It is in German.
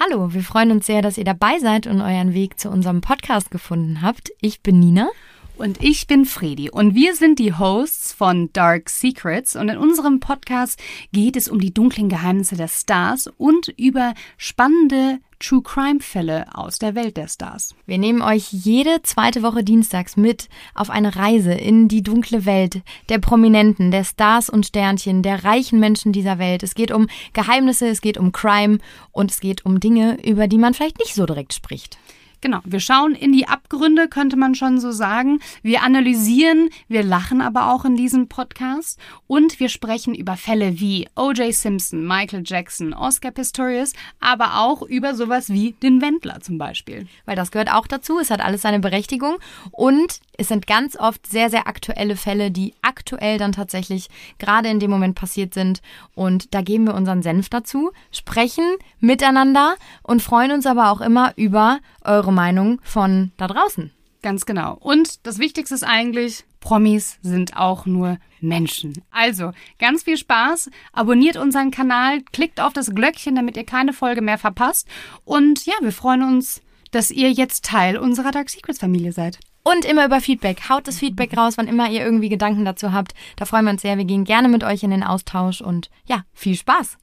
Hallo, wir freuen uns sehr, dass ihr dabei seid und euren Weg zu unserem Podcast gefunden habt. Ich bin Nina. Und ich bin Fredi und wir sind die Hosts von Dark Secrets und in unserem Podcast geht es um die dunklen Geheimnisse der Stars und über spannende True Crime Fälle aus der Welt der Stars. Wir nehmen euch jede zweite Woche dienstags mit auf eine Reise in die dunkle Welt der Prominenten, der Stars und Sternchen, der reichen Menschen dieser Welt. Es geht um Geheimnisse, es geht um Crime und es geht um Dinge, über die man vielleicht nicht so direkt spricht. Genau, wir schauen in die Abgründe, könnte man schon so sagen. Wir analysieren, wir lachen aber auch in diesem Podcast und wir sprechen über Fälle wie O.J. Simpson, Michael Jackson, Oscar Pistorius, aber auch über sowas wie den Wendler zum Beispiel. Weil das gehört auch dazu, es hat alles seine Berechtigung und es sind ganz oft sehr, sehr aktuelle Fälle, die aktuell dann tatsächlich gerade in dem Moment passiert sind und da geben wir unseren Senf dazu, sprechen miteinander und freuen uns aber auch immer über eure Meinung von da draußen. Ganz genau. Und das Wichtigste ist eigentlich, Promis sind auch nur Menschen. Also, ganz viel Spaß. Abonniert unseren Kanal, klickt auf das Glöckchen, damit ihr keine Folge mehr verpasst. Und ja, wir freuen uns, dass ihr jetzt Teil unserer Dark Secrets Familie seid. Und immer über Feedback. Haut das Feedback raus, wann immer ihr irgendwie Gedanken dazu habt. Da freuen wir uns sehr. Wir gehen gerne mit euch in den Austausch und ja, viel Spaß.